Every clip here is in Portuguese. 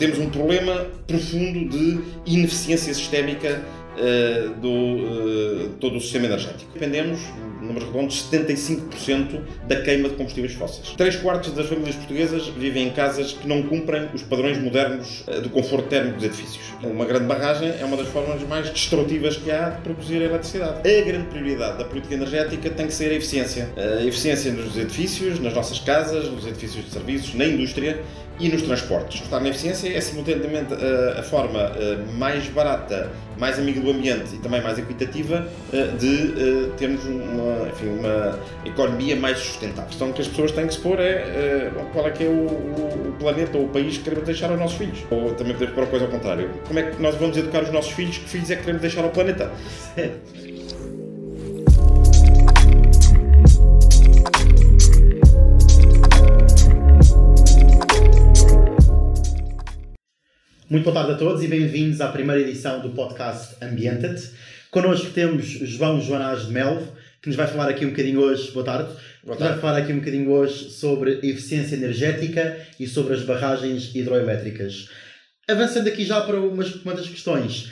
Temos um problema profundo de ineficiência sistémica uh, do uh, todo o sistema energético. Dependemos, números redondos, 75% da queima de combustíveis fósseis. Três quartos das famílias portuguesas vivem em casas que não cumprem os padrões modernos uh, do conforto térmico dos edifícios. Uma grande barragem é uma das formas mais destrutivas que há de produzir eletricidade. A grande prioridade da política energética tem que ser a eficiência. A eficiência nos edifícios, nas nossas casas, nos edifícios de serviços, na indústria e nos transportes. Estar na eficiência é simultaneamente a, a forma mais barata, mais amiga do ambiente e também mais equitativa de termos uma, enfim, uma economia mais sustentável. A questão que as pessoas têm que se pôr é qual é que é o, o planeta ou o país que queremos deixar aos nossos filhos. Ou também podemos pôr a coisa ao contrário. Como é que nós vamos educar os nossos filhos? Que filhos é que queremos deixar ao planeta? Muito boa tarde a todos e bem-vindos à primeira edição do podcast Ambiented. Connosco temos João Joanás de Melvo, que nos vai falar aqui um bocadinho hoje, boa tarde, boa tarde. vai falar aqui um bocadinho hoje sobre eficiência energética e sobre as barragens hidroelétricas. Avançando aqui já para umas, uma das questões,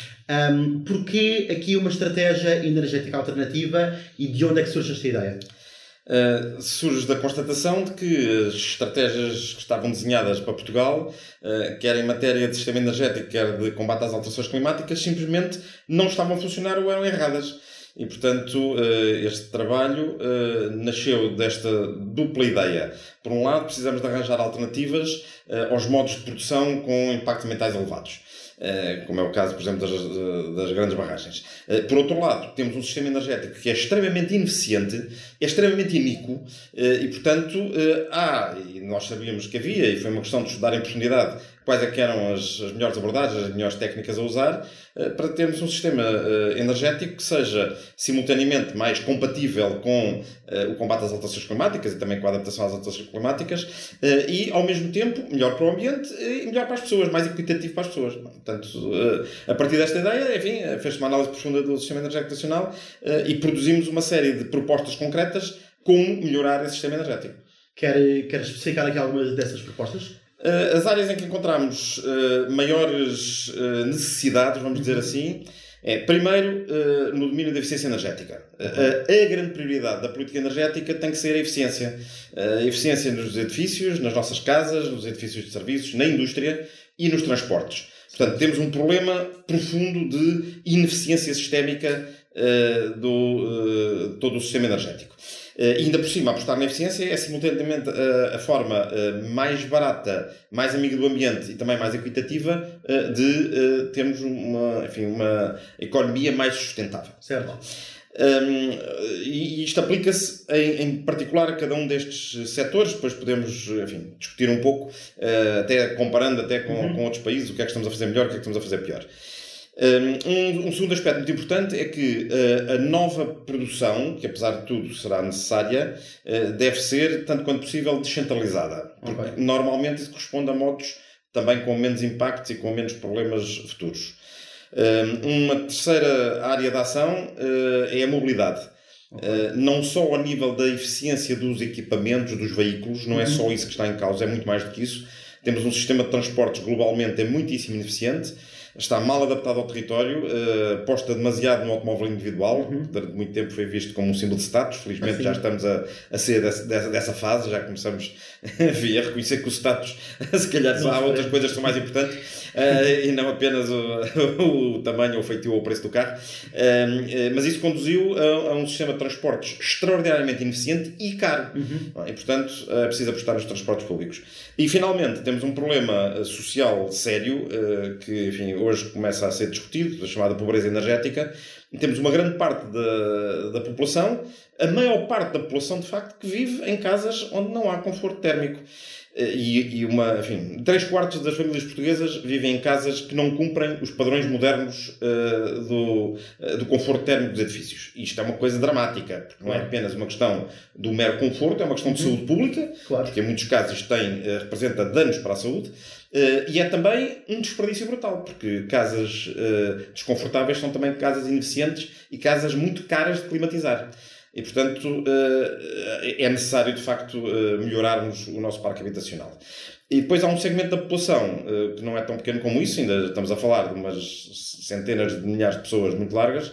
um, porquê aqui uma estratégia energética alternativa e de onde é que surge esta ideia? Uh, surge da constatação de que as estratégias que estavam desenhadas para Portugal, uh, quer em matéria de sistema energético, quer de combate às alterações climáticas, simplesmente não estavam a funcionar ou eram erradas. E, portanto, uh, este trabalho nasceu desta dupla ideia. Por um lado, precisamos de arranjar alternativas aos modos de produção com impactos ambientais elevados. Eh, como é o caso, por exemplo, das, eh, das, grandes barragens. Eh, por outro lado, temos um sistema energético que é extremamente ineficiente, é extremamente iníquo e, portanto, há, e nós sabíamos que havia, e foi uma questão de estudar em profundidade quais é eram as, as, melhores abordagens, as melhores técnicas a usar, para termos um sistema energético que seja simultaneamente mais compatível com o combate às alterações climáticas e também com a adaptação às alterações climáticas e, ao mesmo tempo, melhor para o ambiente e melhor para as pessoas, mais equitativo para as pessoas. Portanto, eh, a partir desta ideia, enfim, fez-se uma análise profunda do sistema energético nacional eh, e produzimos uma série de propostas concretas como melhorar esse sistema energético. Quer, quer especificar aqui algumas dessas propostas? Eh, as áreas em que encontramos maiores necessidades, vamos dizer assim, é, primeiro, no domínio da eficiência energética. A grande prioridade da política energética tem que ser a eficiência. A eficiência nos edifícios, nas nossas casas, nos edifícios de serviços, na indústria e nos transportes. Portanto, temos um problema profundo de ineficiência sistémica uh, do uh, todo o sistema energético. Uh, ainda por cima, apostar na eficiência é simultaneamente a forma mais barata, mais amiga do ambiente e também mais equitativa de termos uma, enfim, uma economia mais sustentável. Certo. Um, e isto aplica-se em, em, particular a cada um destes setores, depois podemos enfim, discutir um pouco, uh, até comparando até com, uhum. com outros países, o que é que estamos a fazer melhor, o que é que estamos a fazer pior. Um, um segundo aspecto muito importante é que uh, a nova produção, que apesar de tudo será necessária, uh, deve ser, tanto quanto possível, descentralizada. Porque okay. normalmente isso corresponde a modos também com menos impactos e com menos problemas futuros. Uma terceira área de ação eh, é a mobilidade. Okay. Não só ao nível da eficiência dos equipamentos, dos veículos, não é só uhum. isso que está em causa, é muito mais do que isso. Temos um sistema de transportes globalmente é muitíssimo ineficiente está mal adaptado ao território, uh, aposta demasiado no automóvel individual, uhum. durante muito tempo foi visto como um símbolo de status. Felizmente assim. já estamos a, a ser dessa, dessa, fase, já começamos enfim, a reconhecer que o status, se calhar, há outras coisas que são mais importantes uh, e não apenas o, o tamanho, o feitio ou o preço do carro. Uh, mas isso conduziu a, a, um sistema de transportes extraordinariamente ineficiente e caro. Uhum. E, portanto, é preciso apostar nos transportes públicos. E, finalmente, temos um problema social sério que, enfim, hoje começa a ser discutido, a chamada pobreza energética, temos uma grande parte da, da população, a maior parte da população, de facto, que vive em casas onde não há conforto térmico. Eh, e, e uma, enfim, três quartos das famílias portuguesas vivem em casas que não cumprem os padrões modernos uh, do, uh, do conforto térmico dos edifícios. Isto é uma coisa dramática, porque não é apenas uma questão do mero conforto, é uma questão de uhum. saúde pública, claro. porque em muitos casos isto tem, uh, representa danos para a saúde, e é também um desperdício brutal, porque casas desconfortáveis são também casas ineficientes e casas muito caras de climatizar. E, portanto, uh, é necessário, de facto, melhorarmos o nosso parque habitacional. E depois há um segmento da população que não é tão pequeno como isso, ainda estamos a falar de umas centenas de milhares de pessoas muito largas,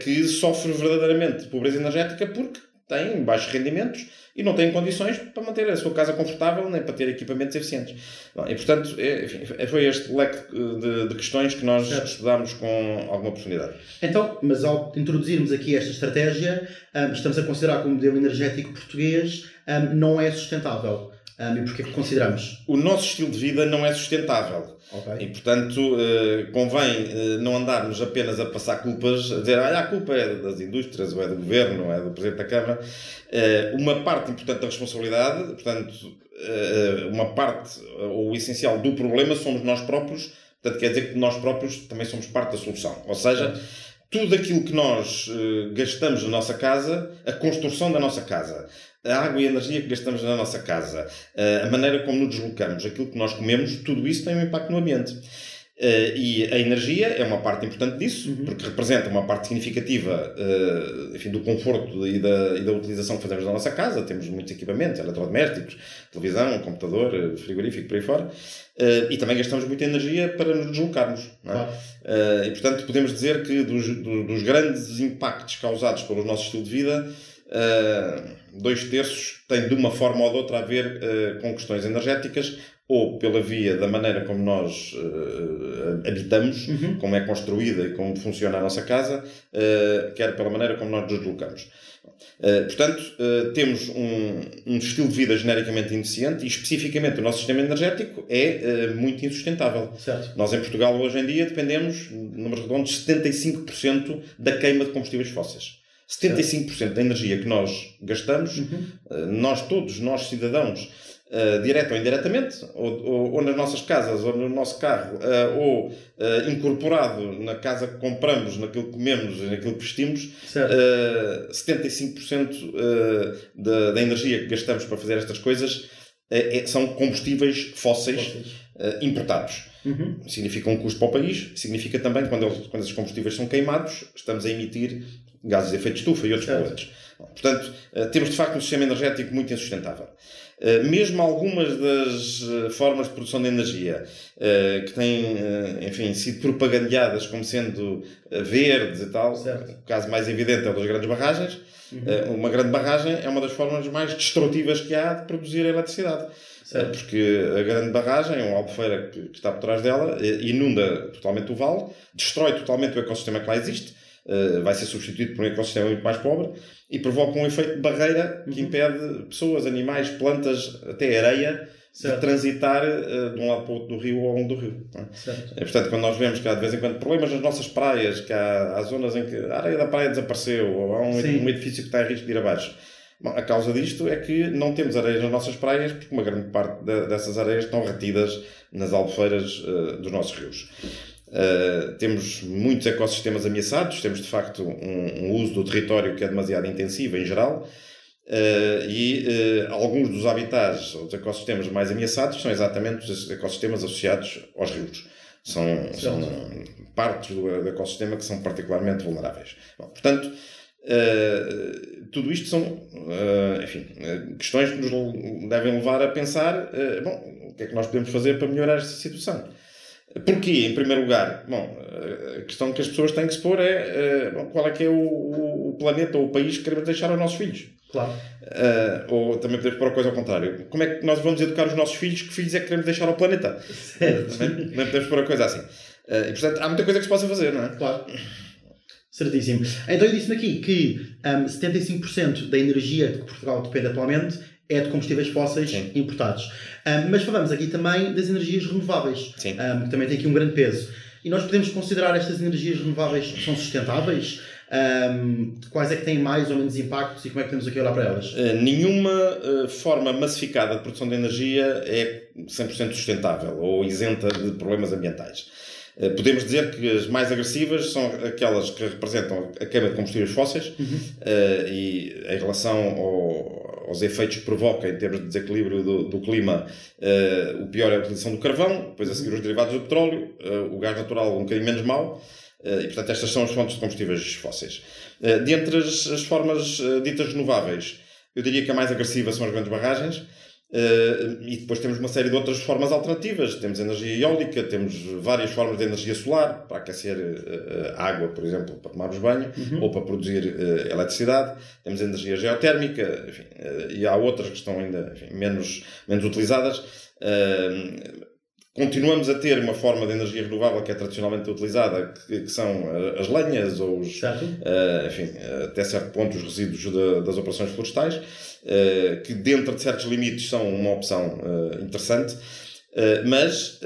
que sofre verdadeiramente de pobreza energética porque têm baixos rendimentos e não têm condições para manter a sua casa confortável nem para ter equipamentos eficientes. E, portanto, é, enfim, foi este leque de, de questões que nós certo. estudámos com alguma profundidade. Então, mas ao introduzirmos aqui esta estratégia, um, estamos a considerar que o modelo energético português um, não é sustentável. Um, e porquê que consideramos? O nosso estilo de vida não é sustentável. Okay. E, portanto, uh, convém uh, não andarmos apenas a passar culpas, a dizer ah, a culpa é das indústrias, ou é do governo, ou é do Presidente da Câmara. Uh, uma parte importante da responsabilidade, portanto, uma parte ou o essencial do problema somos nós próprios, portanto, quer dizer que nós próprios também somos parte da solução. Ou seja, tudo aquilo que nós gastamos na nossa casa, a construção da nossa casa, a água e a energia que gastamos na nossa casa, eh, a maneira como nos deslocamos, aquilo que nós comemos, tudo isso tem um impacto no ambiente. Uh, e a energia é uma parte importante disso, uhum. porque representa uma parte significativa uh, enfim, do conforto e da, e da utilização que fazemos na nossa casa. Temos muitos equipamentos, eletrodomésticos, televisão, computador, frigorífico, por aí fora. Uh, e também gastamos muita energia para nos deslocarmos. É? e, portanto, podemos dizer que dos, dos grandes impactos causados pelo nosso estilo de vida, dois terços têm de uma forma ou de outra a ver uh, com questões energéticas ou pela via da maneira como nós uh, habitamos, uhum. como é construída e como funciona a nossa casa, uh, quer pela maneira como nós nos deslocamos. portanto, temos um, um, estilo de vida genericamente ineficiente e, especificamente, o nosso sistema energético é muito insustentável. Certo. Nós, em Portugal, hoje em dia, dependemos, números redondos, 75% da queima de combustíveis fósseis. 75% da energia que nós gastamos, uhum. Eh, nós todos, nós cidadãos, uh, direto ou indiretamente, ou, ou, ou, nas nossas casas, ou no nosso carro, uh, ou uh, incorporado na casa que compramos, naquilo que comemos e naquilo que vestimos, uh, 75% da, da energia que gastamos para fazer estas coisas é, são combustíveis fósseis, fósseis. importados. Uhum. Significa um custo para o país, significa também, quando, eles, quando esses combustíveis são queimados, estamos a emitir gases de efeito de estufa e outros poluentes. Portanto, eh, temos de facto um sistema energético muito insustentável. Eh, mesmo algumas das eh, formas de produção de energia que têm, enfim, sido propagandeadas como sendo verdes e tal, certo. o caso mais evidente é o das grandes barragens. Uhum. Uma grande barragem é uma das formas mais destrutivas que há de produzir eletricidade. Certo. Porque a grande barragem, uma albufeira que está por trás dela, inunda totalmente o vale, destrói totalmente o ecossistema que lá existe uh, vai ser substituído por um ecossistema muito mais pobre e provoca um efeito de barreira que uhum. impede pessoas, animais, plantas, até areia certo. de transitar uh, de um lado para o outro do rio ou ao longo do rio. É? portanto, quando nós vemos que há de vez em quando problemas nas nossas praias, que há, há zonas em que a areia da praia desapareceu ou há um, edifício que está em risco de ir abaixo. Bom, a causa disto é que não temos areias nas nossas praias porque uma grande parte de, dessas areias estão retidas nas albufeiras uh, dos nossos rios. Uh, temos muitos ecossistemas ameaçados, temos de facto um, um, uso do território que é demasiado intensivo em geral, uh, e uh, alguns dos habitats, os ecossistemas mais ameaçados, são exatamente os ecossistemas associados aos rios. São, são partes do, do, ecossistema que são particularmente vulneráveis. Bom, portanto, tudo isto são enfim, questões que nos devem levar a pensar bom, o que é que nós podemos fazer para melhorar esta situação. Porquê, em primeiro lugar? Bom, a questão que as pessoas têm que se pôr é eh, bom, qual é que é o, o, planeta ou o país que queremos deixar aos nossos filhos. Claro. Uh, ou também podemos pôr a coisa ao contrário. Como é que nós vamos educar os nossos filhos? Que filhos é que queremos deixar ao planeta? Certo. Também, também podemos pôr a coisa assim. Uh, e portanto, há muita coisa que se possa fazer, não é? Claro. Certíssimo. Então eu disse-me aqui que um, 75% da energia de que Portugal depende atualmente é de combustíveis fósseis Sim. importados. Um, mas falamos aqui também das energias renováveis, um, que também tem aqui um grande peso. E nós podemos considerar estas energias renováveis que são sustentáveis? Um, quais é que têm mais ou menos impactos e como é que temos aqui a olhar para elas? Uh, nenhuma uh, forma massificada de produção de energia é 100% sustentável ou isenta de problemas ambientais. Uh, podemos dizer que as mais agressivas são aquelas que representam a queima de combustíveis fósseis uhum. e em relação ao, aos efeitos que provoca em termos de desequilíbrio do, do clima, uh, o pior é a utilização do carvão, depois a seguir os derivados do petróleo, uh, o gás natural um bocadinho menos mau, uh, e portanto estas são as fontes de combustíveis fósseis. Dentre as, as formas ditas renováveis, eu diria que a mais agressiva são as grandes barragens, Uh, e depois temos uma série de outras formas alternativas. Temos energia eólica, temos várias formas de energia solar para aquecer uh, água, por exemplo, para tomarmos banho uhum. ou para produzir uh, eletricidade. Temos energia geotérmica, enfim, e há outras que estão ainda enfim, menos, menos utilizadas. Continuamos a ter uma forma de energia renovável que é tradicionalmente utilizada, que, que são as lenhas ou os, enfim, até certo ponto os resíduos de, das operações florestais. Eh, que dentro de certos limites são uma opção uh, interessante. Uh, mas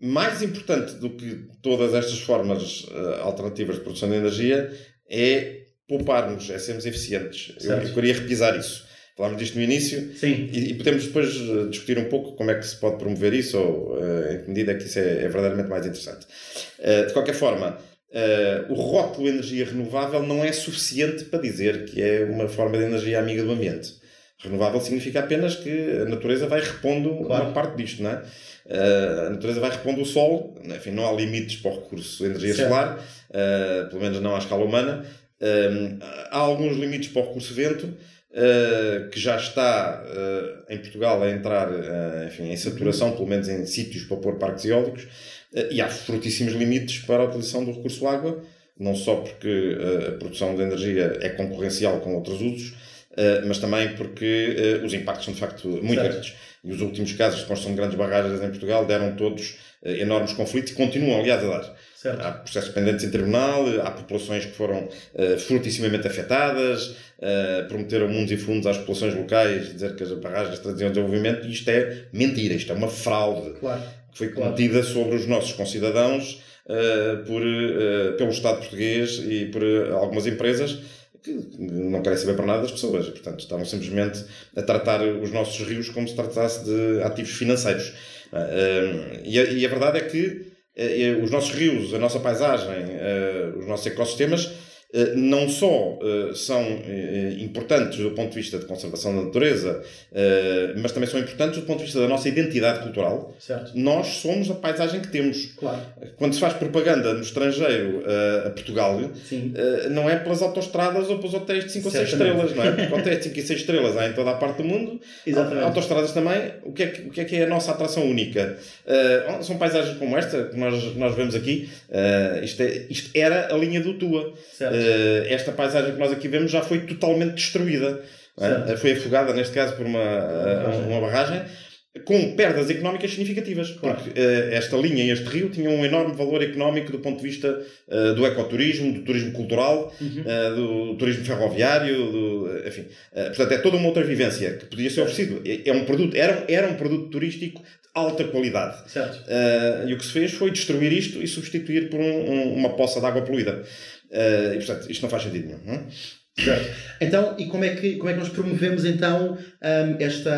mais importante do que todas estas formas alternativas de produção de energia é pouparmos, é sermos eficientes. Eu, eu, queria repisar isso. Falámos disto no início Sim. E, e, podemos depois discutir um pouco como é que se pode promover isso ou em que medida é que isso é, é verdadeiramente mais interessante. de qualquer forma, Uh, o rótulo energia renovável não é suficiente para dizer que é uma forma de energia amiga do ambiente. Renovável significa apenas que a natureza vai repondo claro. uma parte disto, não é? Uh, a natureza vai repondo o sol, enfim, não há limites para o recurso de energia certo. solar, uh, pelo menos não à escala humana. há alguns limites para o recurso vento, que já está em Portugal a entrar enfim, em saturação, pelo menos em sítios para pôr parques eólicos. Eh, e há fortíssimos limites para a utilização do recurso água, não só porque eh, a produção de energia é concorrencial com outros usos, eh, mas também porque os impactos são de facto muito certo. grandes. E os últimos casos de construção de grandes barragens em Portugal deram todos enormes conflitos e continuam, aliás, a dar. Certo. Há processos pendentes em tribunal, há populações que foram uh, fortissimamente afetadas, uh, prometeram mundos e fundos às populações locais, dizer que as barragens traziam desenvolvimento, e isto é mentira, isto é uma fraude. Claro que foi cometida claro. sobre os nossos concidadãos uh, por, pelo Estado português e por algumas empresas que não querem saber para nada das pessoas. Portanto, estavam simplesmente a tratar os nossos rios como se tratasse de ativos financeiros. E a, e, a, verdade é que os nossos rios, a nossa paisagem, os nossos ecossistemas eh, não só eh, são eh, importantes do ponto de vista de conservação da natureza, mas também são importantes do ponto de vista da nossa identidade cultural. Certo. Nós somos a paisagem que temos. Claro. Quando se faz propaganda no estrangeiro a Portugal, Sim. não é pelas autostradas ou pelos hotéis de 5 ou 6 estrelas, não é? Porque hotéis de 5 e 6 estrelas há em toda a parte do mundo. Exatamente. Autostradas também. O que, é que, o que é que é a nossa atração única? são paisagens como esta que nós, nós vemos aqui. isto, é, isto era a linha do Tua. Certo esta paisagem que nós aqui vemos já foi totalmente destruída. Uh, foi afogada, neste caso, por uma, uh, uma barragem com perdas económicas significativas, claro. porque uh, esta linha e este rio tinham um enorme valor económico do ponto de vista uh, do ecoturismo, do turismo cultural, uhum. uh, do turismo ferroviário, do, enfim. portanto, é toda uma outra vivência que podia ser oferecido. É, é um produto, era, era um produto turístico de alta qualidade. e o que se fez foi destruir isto e substituir por um, um, uma poça de água poluída. Uh, e, portanto, isto não faz sentido nenhum. Não? É? Então, e como é que, como é que nós promovemos então um, esta,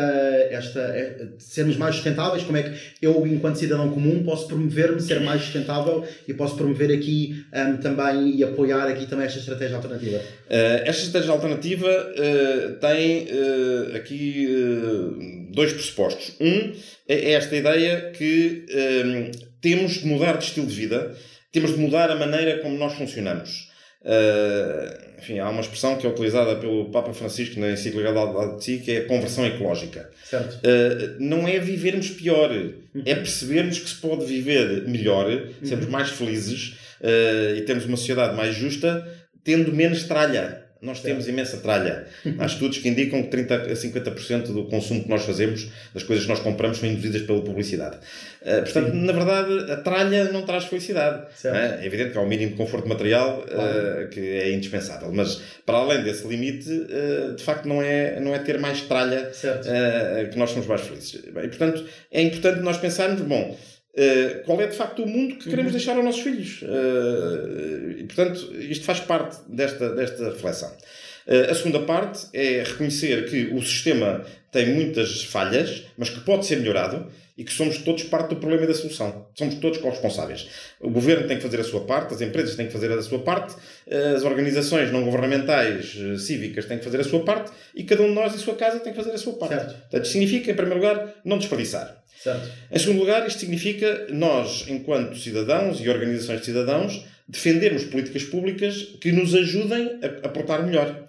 esta, é, sermos mais sustentáveis? Como é que eu, enquanto cidadão comum, posso promover-me, ser mais sustentável e posso promover aqui um, também e apoiar aqui também esta estratégia alternativa? Uh, esta estratégia alternativa uh, tem uh, aqui dois pressupostos. Um é esta ideia que um, temos de mudar de estilo de vida temos de mudar a maneira como nós funcionamos. Uh, enfim, há uma expressão que é utilizada pelo Papa Francisco na encíclica Laudato Si, que é a conversão ecológica. Uh, não é vivermos pior, uhum. é percebermos que se pode viver melhor, uhum. sermos mais felizes uh, e termos uma sociedade mais justa, tendo menos tralha. Nós temos imensa tralha. Há estudos que indicam que 30 a 50% do consumo que nós fazemos, das coisas que nós compramos, são induzidas pela publicidade. Uh, portanto, Sim. na verdade, a tralha não traz felicidade. É? é? evidente que há um mínimo de conforto material uh, que é indispensável. Mas, para além desse limite, uh, de facto, não é, não é ter mais tralha que nós somos mais felizes. E, portanto, é importante nós pensarmos, bom, Uh, qual é de facto o mundo que queremos uhum. deixar aos nossos filhos. Uh, e, portanto, isto faz parte desta, desta reflexão. Uh, a segunda parte é reconhecer que o sistema tem muitas falhas, mas que pode ser melhorado e que somos todos parte do problema e da solução. Somos todos corresponsáveis. O governo tem que fazer a sua parte, as empresas têm que fazer a sua parte, as organizações não governamentais, cívicas, têm que fazer a sua parte e cada um de nós, em sua casa, tem que fazer a sua parte. Certo. Portanto, significa, em primeiro lugar, não desperdiçar. Certo. Em segundo lugar, isto significa nós, enquanto cidadãos e organizações de cidadãos, defendermos políticas públicas que nos ajudem a, a portar melhor.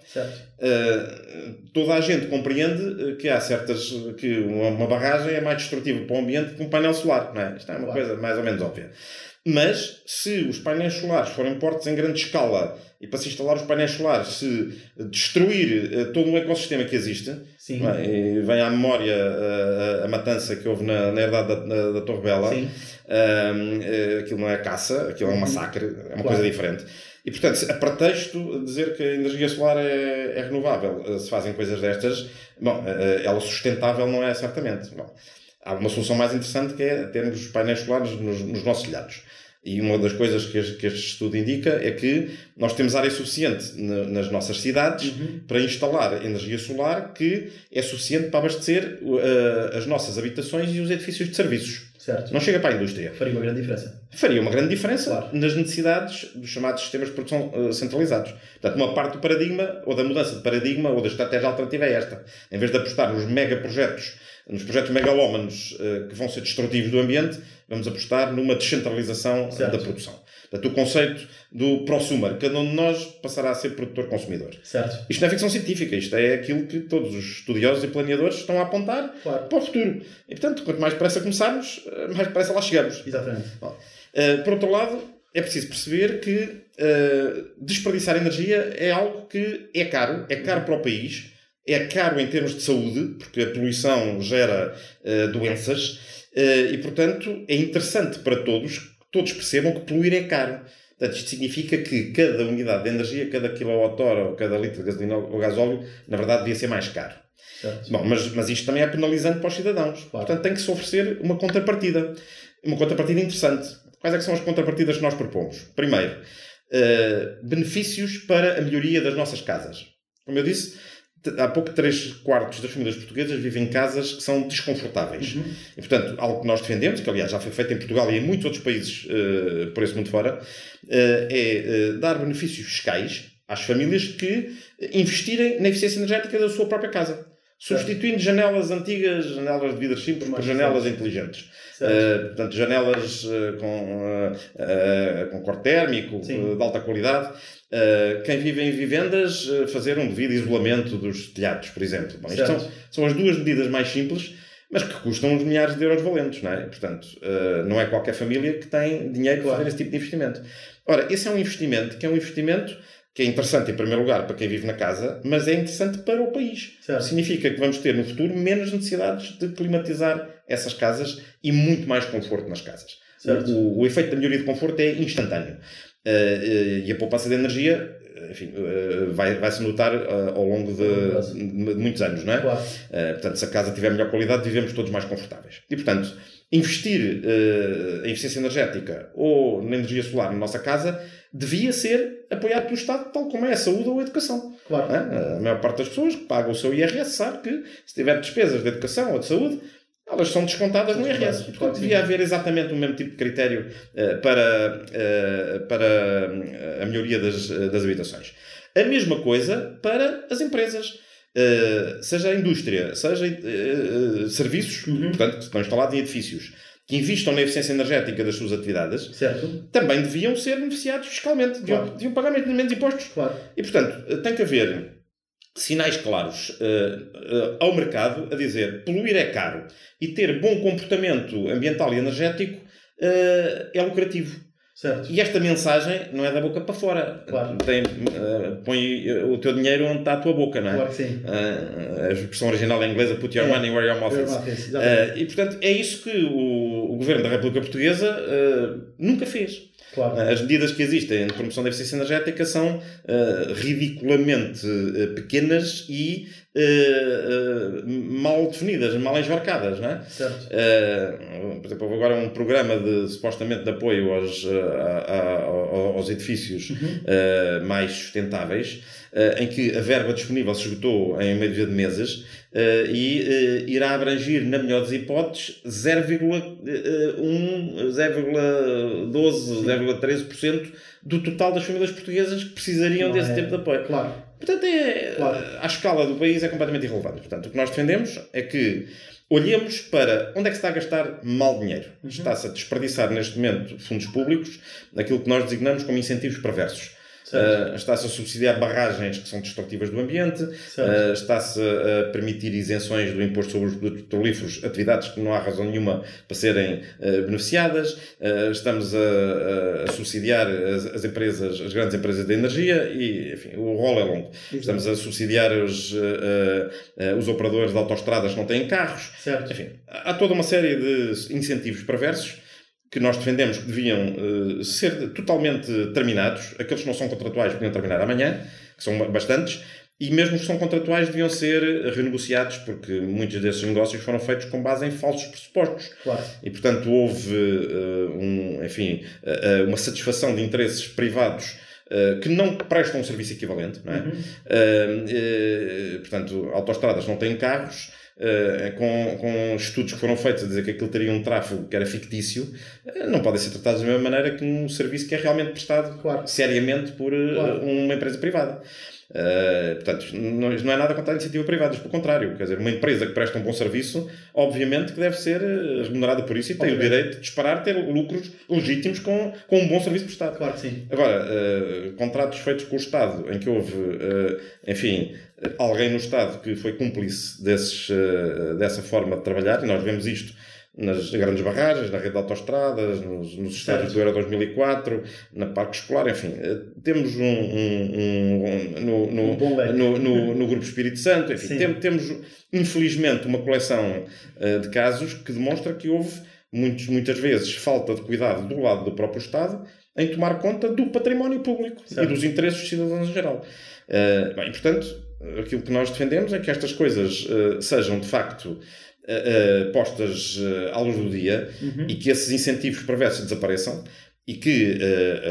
Uh, toda a gente compreende que há certas que uma, uma, barragem é mais destrutiva para o ambiente que um painel solar, não é? Isto é uma claro. coisa mais ou menos óbvia. Mas se os painéis solares forem portos em grande escala e para se instalar os painéis solares se destruir uh, todo o ecossistema que existe, é? vem à memória uh, a matança que houve na, na herdade da, da, da Torre Bela, uh, aquilo não é caça, aquilo é um uhum. massacre, é uma claro. coisa diferente. E, portanto, a pretexto de dizer que a energia solar é, é renovável, eh, se fazem coisas destas, bom, eh, ela sustentável não é certamente. Bom, há uma solução mais interessante que é termos os painéis solares nos, nos nossos telhados. E uma das coisas que este, estudo indica é que nós temos área suficiente nas nossas cidades uhum. para instalar energia solar que é suficiente para abastecer uh, as nossas habitações e os edifícios de serviços. Certo. Não chega para a indústria. Faria uma grande diferença. Faria uma grande diferença claro. nas necessidades dos chamados sistemas de produção uh, centralizados. Portanto, uma parte do paradigma, ou da mudança de paradigma, ou da estratégia alternativa é esta. Em vez de apostar nos mega projetos, nos projetos megalómanos uh, que vão ser destrutivos do ambiente, vamos apostar numa descentralização certo. da produção. Portanto, o conceito do prosumer, cada um de nós passará a ser produtor-consumidor. Certo. Isto não é ficção científica, isto é aquilo que todos os estudiosos e planeadores estão a apontar claro. para o futuro. E, portanto, quanto mais depressa começarmos, eh, mais depressa lá chegamos. Exatamente. Bom, uh, por outro lado, é preciso perceber que uh, desperdiçar energia é algo que é caro, é caro para o país, é caro em termos de saúde, porque a poluição gera uh, doenças, e, portanto, é interessante para todos todos percebam que poluir é caro. Portanto, isto significa que cada unidade de energia, cada quilowatt-hora ou cada litro de gasolina ou gasóleo, na verdade, devia ser mais caro. Certo. Bom, mas, mas isto também é penalizante para os cidadãos. Claro. Portanto, tem que se oferecer uma contrapartida. Uma contrapartida interessante. Quais é são as contrapartidas que nós propomos? Primeiro, uh, benefícios para a melhoria das nossas casas. Como eu disse, há pouco 3 quartos das famílias portuguesas vivem em casas que são desconfortáveis. Uhum. E, portanto, algo que nós defendemos, que aliás já foi feito em Portugal e em muitos outros países uh, por esse mundo fora, uh, é uh, dar benefícios fiscais às famílias que investirem na eficiência energética da sua própria casa. Substituindo janelas antigas, janelas de vidro simples, por janelas inteligentes. Uh, portanto, janelas uh, com, uh, com corte térmico, Sim. de alta qualidade. quem vive em vivendas, fazer um devido isolamento dos telhados, por exemplo. Bom, isto são, são as duas medidas mais simples, mas que custam uns milhares de euros valentes, não é? Portanto, não é qualquer família que tem dinheiro para fazer esse tipo de investimento. Ora, esse é um investimento que é um investimento que é interessante em primeiro lugar para quem vive na casa, mas é interessante para o país. Certo. Significa que vamos ter no futuro menos necessidades de climatizar essas casas e muito mais conforto nas casas. O, o, efeito da melhoria de conforto é instantâneo. Uh, uh, e a poupança de energia enfim, uh, vai, vai se notar ao longo de, de, muitos anos, não é? Claro. portanto, se a casa tiver melhor qualidade, vivemos todos mais confortáveis. E, portanto, investir em eficiência energética ou na energia solar na nossa casa devia ser apoiado pelo Estado, tal como é a saúde ou a educação. Claro. É? A maior parte das pessoas que pagam o seu IRS sabe que se tiver despesas de educação ou de saúde, elas são descontadas no IRS. Portanto, devia haver exatamente o mesmo tipo de critério uh, para, uh, para eh, a melhoria das, das habitações. A mesma coisa para as empresas. Uh, seja a indústria, seja serviços, uhum. portanto, que estão instalados em edifícios, que investam na eficiência energética das suas atividades, certo. também deviam ser beneficiados fiscalmente, claro. deviam, pagar menos impostos. Claro. E, portanto, tem que haver sinais claros uh, uh, ao mercado a dizer poluir é caro e ter bom comportamento ambiental e energético uh, é lucrativo. Certo. E esta mensagem não é da boca para fora. Claro. Tem, uh, põe o teu dinheiro onde está a tua boca, não é? Claro que sim. Uh, a expressão original em inglesa, put your é. money where your mouth is. Uh, e portanto é isso que o, o Governo da República Portuguesa nunca fez. Claro. As medidas que existem de promoção da eficiência energética são ridiculamente pequenas e uh, mal definidas, mal enjarcadas, não é? Certo. por exemplo, agora um programa de supostamente de apoio aos, a, a, aos edifícios uhum. mais sustentáveis, em que a verba disponível se esgotou em meio de meses Uh, e uh, irá abrangir, na melhor das hipóteses, 0,1, 0,12, 0,13% do total das famílias portuguesas que precisariam Não desse é... tipo de apoio. Claro. Portanto, é, claro. a escala do país é completamente irrelevante. Portanto, o que nós defendemos é que olhemos para onde é que se está a gastar mal dinheiro. Uhum. Está-se a desperdiçar neste momento fundos públicos naquilo que nós designamos como incentivos perversos. Uh, está-se a subsidiar barragens que são destrutivas do ambiente, uh, está-se a permitir isenções do imposto sobre os produtos petrolíferos, atividades que não há razão nenhuma para serem uh, beneficiadas, estamos a, a subsidiar as, as, empresas, as grandes empresas de energia e, enfim, o rol é longo. Estamos a subsidiar os, os operadores de autoestradas que não têm carros. Certo. Enfim, há toda uma série de incentivos perversos que nós defendemos que deviam uh, ser totalmente terminados. Aqueles que não são contratuais podiam terminar amanhã, que são bastantes, e mesmo os que são contratuais deviam ser renegociados, porque muitos desses negócios foram feitos com base em falsos pressupostos. Claro. E, portanto, houve uh, um, enfim, uh, uma satisfação de interesses privados Uh, que não prestam um serviço equivalente, não é? Uhum. Uh, uh, portanto, autoestradas não têm carros, Uh, com, com estudos que foram feitos a dizer que aquilo teria um tráfego que era fictício, uh, não podem ser tratados da mesma maneira que um serviço que é realmente prestado claro. seriamente por uh, claro. uma empresa privada. portanto, não, não é nada contra a iniciativa privada, pelo contrário. Quer dizer, uma empresa que presta um bom serviço, obviamente que deve ser remunerada por isso e tem obviamente. o direito de disparar, ter lucros legítimos com, com um bom serviço prestado. Claro que sim. Agora, contratos feitos com o Estado, em que houve, enfim, alguém no Estado que foi cúmplice desses, eh, dessa forma de trabalhar, e nós vemos isto nas grandes barragens, na rede de autoestradas, nos, nos estádios do Euro 2004, na Parque Escolar, enfim, eh, temos um, um, um no, no, um no, no, no, Grupo Espírito Santo, enfim, tem, temos infelizmente uma coleção uh, de casos que demonstra que houve muitos, muitas vezes falta de cuidado do lado do próprio Estado em tomar conta do património público certo. e dos interesses dos cidadãos em geral. Uh, bem, portanto, aquilo que nós defendemos é que estas coisas uh, sejam de facto uh, postas à luz do dia uhum. e que esses incentivos perversos desapareçam e que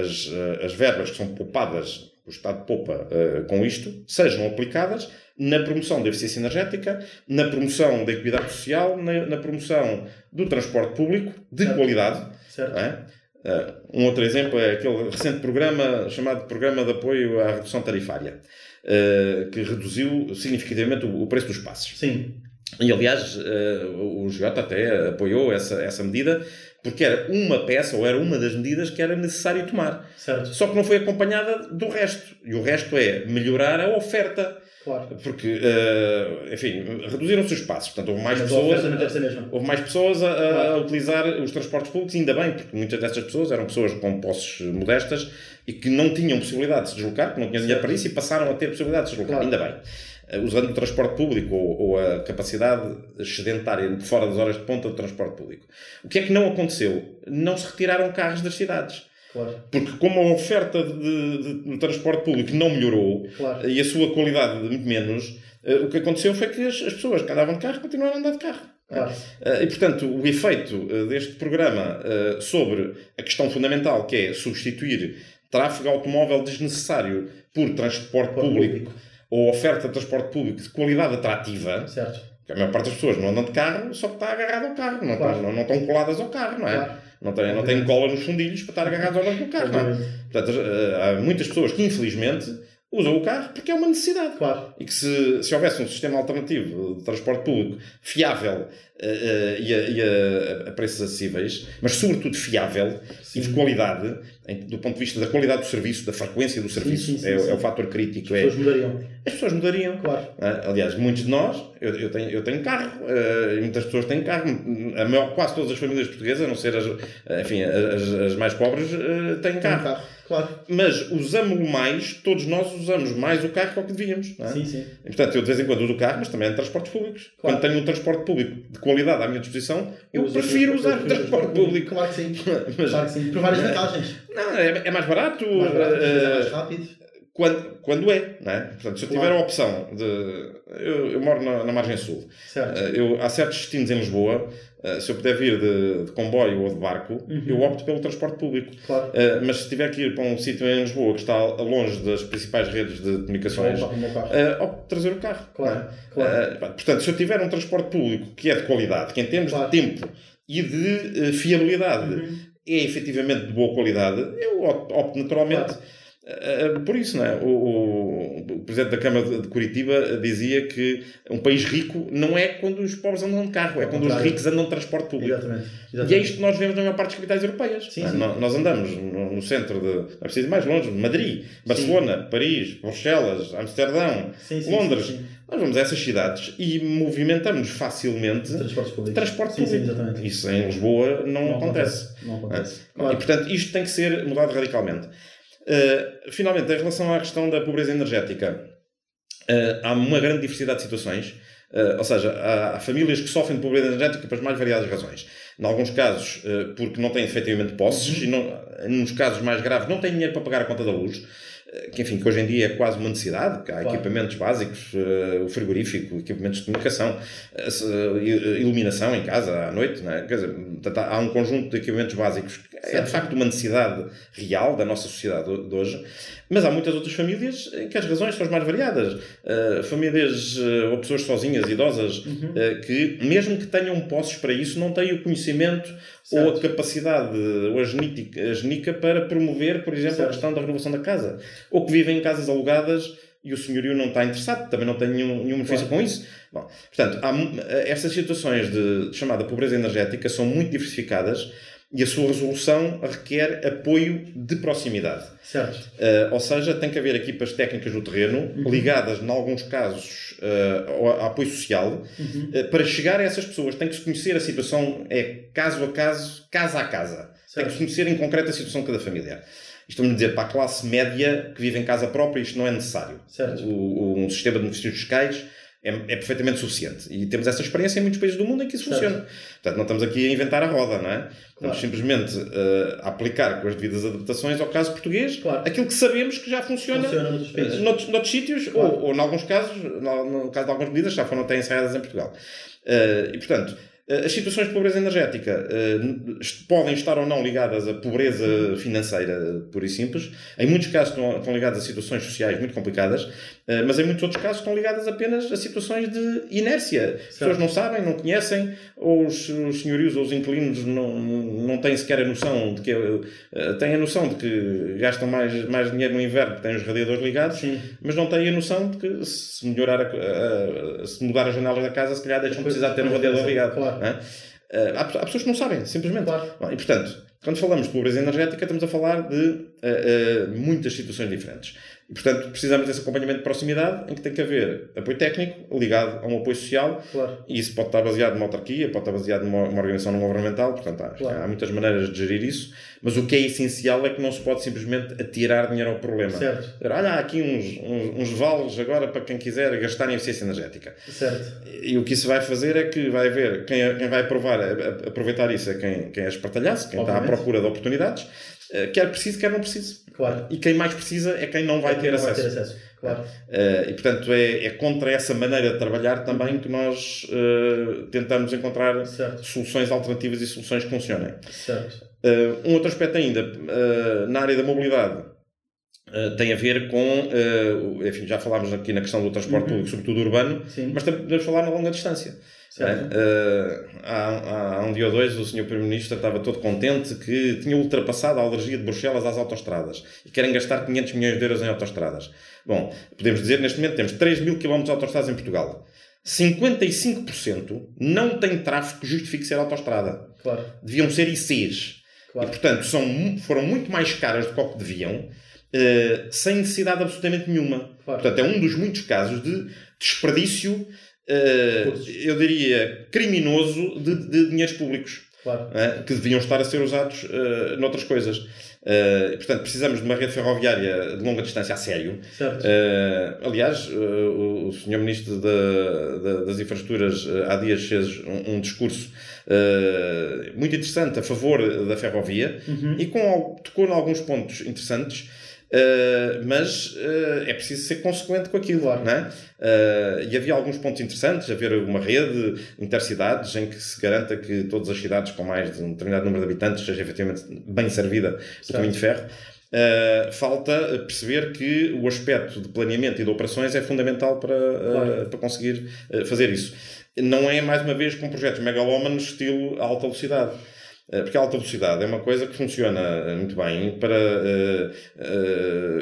as, as verbas que são poupadas, o Estado poupa com isto, sejam aplicadas na promoção da eficiência energética, na promoção da equidade social, na, na promoção do transporte público de certo. qualidade. Certo. É? Uh, um outro exemplo é aquele recente programa chamado Programa de Apoio à Redução Tarifária. Eh, que reduziu significativamente o, o, preço dos passos. Sim. E aliás, uh, o GJ até apoiou essa, essa medida porque era uma peça ou era uma das medidas que era necessário tomar. Certo. Só que não foi acompanhada do resto. E o resto é melhorar a oferta. Claro. Porque, uh, enfim, reduziram-se os passos. Portanto, houve mais Mas pessoas, a, houve mais pessoas a, claro. a, utilizar os transportes públicos, ainda bem, porque muitas dessas pessoas eram pessoas com posses modestas e que não tinham possibilidade de se deslocar, que não tinham dinheiro para isso e passaram a ter possibilidade de se deslocar. Claro. Ainda bem. Uh, usando o transporte público ou, ou, a capacidade excedentária fora das horas de ponta do transporte público. O que é que não aconteceu? Não se retiraram carros das cidades. Claro. Porque como a oferta de, de, de transporte público não melhorou claro. e a sua qualidade muito menos, uh, o que aconteceu foi que as, as, pessoas que andavam de carro continuaram a andar de carro. Claro. E portanto, o efeito deste programa sobre a questão fundamental que é substituir tráfego automóvel desnecessário por transporte público, público, ou oferta de transporte público de qualidade atrativa, certo. a maior parte das pessoas não andam de carro só que está agarrado ao carro, não, claro. estão, não, não estão coladas ao carro, não é? Claro. Não têm, não têm cola nos fundilhos para estar agarrados ao do carro, não é? Portanto, eh, há muitas pessoas que infelizmente usam o carro porque é uma necessidade. Claro. E que se, se houvesse um sistema alternativo de transporte público fiável uh, uh, e, a, e a, a, preços acessíveis, mas sobretudo fiável sim. e de qualidade, em, do ponto de vista da qualidade do serviço, da frequência do serviço, sim, sim, é, é, o fator crítico. As pessoas mudariam. As pessoas mudariam. Claro. Uh, aliás, muitos de nós, eu, eu, tenho, eu tenho carro, e muitas pessoas têm carro, a maior, quase todas as famílias portuguesas, a não ser as, enfim, as, as mais pobres, têm carro. carro. Claro. Mas usamos mais, todos nós usamos mais o carro do que devíamos. É? Sim, sim. E, portanto, eu de vez em quando uso o carro, mas também é de transportes públicos. Claro. Quando tenho um transporte público de qualidade à minha disposição, eu, eu prefiro usar o transporte público. Claro que sim. mas, claro que sim. Por várias vantagens. Não, é, é mais barato. Mais barato, uh, é mais rápido. Quando, quando é, não é? Portanto, se eu tiver a opção de. Eu, eu moro na, na margem sul. Certo. Uh, eu, há certos destinos em Lisboa Uh, se eu puder vir de, de comboio ou de barco, uhum. eu opto pelo transporte público. Claro. Uh, mas se tiver que ir para um sítio em Lisboa que está longe das principais redes de comunicações, opto trazer o carro. Claro. É? claro. portanto, se eu tiver um transporte público que é de qualidade, que em termos claro. de tempo e de fiabilidade uhum. é efetivamente de boa qualidade, eu opto naturalmente. Claro Uh, por isso, não é? O, o, Presidente da Câmara de Curitiba dizia que um país rico não é quando os pobres andam de carro, é quando os ricos andam de transporte público. Exatamente. Exatamente. E é isto que nós vemos na maior parte das capitais europeias. Sim, sim. Nós andamos no, centro de. Não é preciso ir mais longe, Madrid, Barcelona, sim. Paris, Bruxelas, Amsterdão, Londres. Nós vamos a essas cidades e movimentamos facilmente transporte público. Transporte público. Isso em Lisboa não, não acontece. acontece. Não acontece. Claro. E portanto isto tem que ser mudado radicalmente. Uh, finalmente, em relação à questão da pobreza energética, uh, há uma grande diversidade de situações. Uh, ou seja, há, há, famílias que sofrem de pobreza energética pelas mais variadas razões. Em alguns casos, porque não têm efetivamente posses, uhum. e não, nos casos mais graves, não têm dinheiro para pagar a conta da luz que enfim, que hoje em dia é quase uma necessidade, que há claro. equipamentos básicos, o frigorífico, equipamentos de comunicação, iluminação em casa à noite, é? Quer dizer, há um conjunto de equipamentos básicos é de facto uma necessidade real da nossa sociedade de hoje, mas há muitas outras famílias em que as razões são as mais variadas. Uh, famílias ou pessoas sozinhas, idosas, uhum. que mesmo que tenham posses para isso, não têm o conhecimento certo. ou a capacidade ou a genética, a genica para promover, por exemplo, certo. a questão da renovação da casa. Ou que vivem em casas alugadas e o senhorio não está interessado, também não tem nenhum, nenhum benefício claro. com isso. Bom, portanto, há, estas situações de, de chamada pobreza energética são muito diversificadas e a sua resolução requer apoio de proximidade. Certo. Uh, ou seja, tem que haver equipas técnicas no terreno, uhum. ligadas, em alguns casos, uh, ao, apoio social, uhum. uh, para chegar a essas pessoas. Tem que se conhecer a situação, é caso a caso, casa a casa. Certo. Tem que se conhecer em concreto a situação de cada família. Isto vamos dizer, para a classe média que vive em casa própria, isto não é necessário. Certo. O, um sistema de benefícios fiscais é, é, perfeitamente suficiente. E temos essa experiência em muitos países do mundo em que isso certo. funciona. Portanto, não estamos aqui a inventar a roda, não é? Estamos claro. simplesmente uh, a aplicar com as devidas adaptações ao caso português claro. aquilo que sabemos que já funciona, funciona noutros. Uh, noutros, noutros sítios claro. ou, ou, em alguns casos, no, no, caso de algumas medidas, já foram até ensaiadas em Portugal. Uh, e, portanto, eh, as situações de pobreza energética uh, podem estar ou não ligadas à pobreza financeira, pura e simples. Em muitos casos estão, estão ligadas a situações sociais muito complicadas, mas em muitos outros casos estão ligadas apenas a situações de inércia. As pessoas não sabem, não conhecem, ou os, os senhorios ou os inquilinos não, não têm sequer a noção de que. Uh, têm a noção de que gastam mais, mais dinheiro no inverno porque têm os radiadores ligados, Sim. mas não têm a noção de que se melhorar a, se mudar as janelas da casa, se calhar deixam de precisar de ter um radiador ligado. Claro. É? Há, há, pessoas que não sabem, simplesmente. Claro. E portanto, quando falamos de pobreza energética, estamos a falar de uh, uh, muitas situações diferentes. E, portanto, precisamos desse acompanhamento de proximidade em que tem que haver apoio técnico ligado a um apoio social. Claro. E isso pode estar baseado numa autarquia, pode estar baseado numa, uma organização não governamental. Portanto, há, claro. há, muitas maneiras de gerir isso. Mas o que é essencial é que não se pode simplesmente atirar dinheiro ao problema. Certo. Olha, há aqui uns, uns, uns vales agora para quem quiser gastar em eficiência energética. Certo. E o que isso vai fazer é que vai haver quem, quem vai aprovar, aproveitar isso é quem, quem é espartalhaço, quem Obviamente. está à procura de oportunidades, quer precise, quer não precise. Claro. E quem mais precisa é quem não vai, é ter, não acesso. vai ter acesso. Claro. Uh, e portanto é, é contra essa maneira de trabalhar também que nós uh, tentamos encontrar certo. soluções alternativas e soluções que funcionem. Uh, um outro aspecto ainda, na área da mobilidade, tem a ver com, enfim, já falámos aqui na questão do transporte uhum. público, sobretudo urbano, Sim. mas também podemos falar na longa distância. Uh, há, há, um dia ou dois, o Sr. Primeiro-Ministro estava todo contente que tinha ultrapassado a alergia de Bruxelas às autostradas e querem gastar 500 milhões de euros em autostradas. Bom, podemos dizer neste momento temos 3 mil km de autostradas em Portugal. 55% não tem tráfego que justifique ser autostrada. Claro. Deviam ser ICs. Claro. E, portanto, são, foram muito mais caras do que o que deviam, uh, sem necessidade absolutamente nenhuma. Claro. Portanto, é um dos muitos casos de desperdício uh, eu diria, criminoso de, de dinheiros públicos. Claro. Uh, que deviam estar a ser usados uh, noutras coisas. Uh, portanto, precisamos de uma rede ferroviária de longa distância a sério. Uh, aliás, uh, o Sr. Ministro da, da, das Infraestruturas há dias fez um, um discurso muito interessante a favor da ferrovia uhum. e com, tocou em alguns pontos interessantes. Uh, mas uh, é preciso ser consequente com aquilo, não é? Uh, e havia alguns pontos interessantes, haver uma rede intercidades em que se garanta que todas as cidades com mais de um determinado número de habitantes seja efetivamente bem servida do caminho de ferro. falta perceber que o aspecto de planeamento e de operações é fundamental para, claro. para conseguir fazer isso. Não é, mais uma vez, com projetos megalómanos estilo alta velocidade Uh, porque a alta velocidade é uma coisa que funciona muito bem para uh,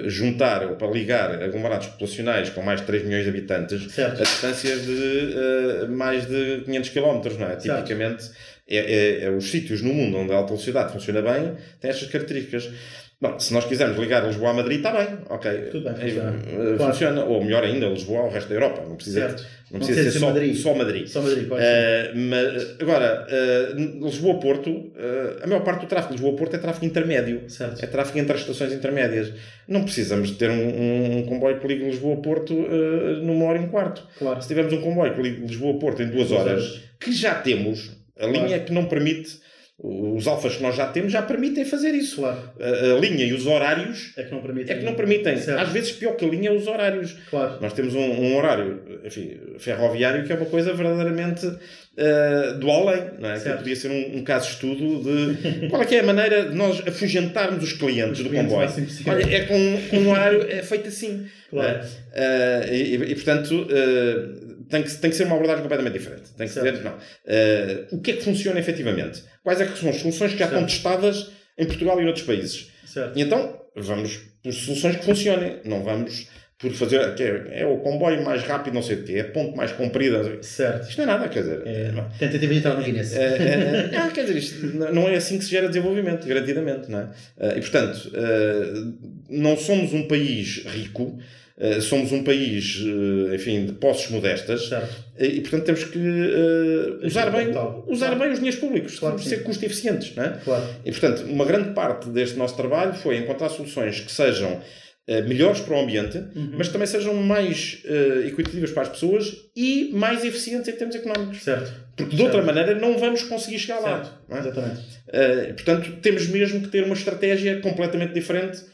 uh, juntar ou para ligar aglomerados populacionais com mais de 3 milhões de habitantes certo. a distâncias de mais de 500 km, não é? Certo. Tipicamente, é, é, é, os sítios no mundo onde a alta velocidade funciona bem têm estas características. Bom, se nós quisermos ligar Lisboa a Madrid, está bem, ok. Tudo bem, funciona. Uh, claro. funciona. Ou melhor ainda, Lisboa ao resto da Europa. Não precisa, certo. não precisa não ser, ser só Madrid. Só Madrid. Só Madrid pode uh, mas, agora, uh, Lisboa-Porto, a maior parte do tráfego de Lisboa-Porto é tráfego intermédio. Certo. É tráfego entre as estações intermédias. Não precisamos de ter um, um comboio que ligue Lisboa-Porto numa hora e um quarto. Claro. Se tivermos um comboio que ligue Lisboa-Porto em duas, duas horas, horas, que já temos, a claro. linha que não permite os alfas que nós já temos já permitem fazer isso. Claro. A, a, linha e os horários é que não permitem. É que não permitem. Às vezes, pior que a linha é os horários. Claro. Nós temos um, um horário enfim, ferroviário que é uma coisa verdadeiramente uh, do além. Não é? Que podia ser um, um caso de estudo de qual é que é a maneira de nós afugentarmos os clientes os do clientes comboio. Olha, é com, com um horário é feito assim. Claro. Uh, e, e, portanto. Tem que, tem que ser uma abordagem completamente diferente. Tem que ser, não. Uh, o que é que funciona efetivamente? Quais é que são as soluções que já certo. estão testadas em Portugal e noutros países? Certo. E então, vamos por soluções que funcionem. Não vamos por fazer, que é, é, o comboio mais rápido, não sei o quê, é a ponte mais comprida. Certo. Isto não é nada, quer dizer. É, tentativa de entrar no Guinness. É, é, é, quer dizer, isto não é assim que se gera desenvolvimento, garantidamente, não é? Uh, e portanto, uh, não somos um país rico, Uh, somos um país, uh, enfim, de posses modestas certo. e, portanto, temos que uh, usar, bem, usar claro. bem os dinheiros públicos, claro temos ser custo eficientes. Não é? claro. E, portanto, uma grande parte deste nosso trabalho foi encontrar soluções que sejam melhores para o ambiente, uhum. mas também sejam mais equitativas para as pessoas e mais eficientes em termos económicos. Certo. Porque, de outra maneira, não vamos conseguir chegar certo. lá. É? Exatamente. portanto, temos mesmo que ter uma estratégia completamente diferente eh,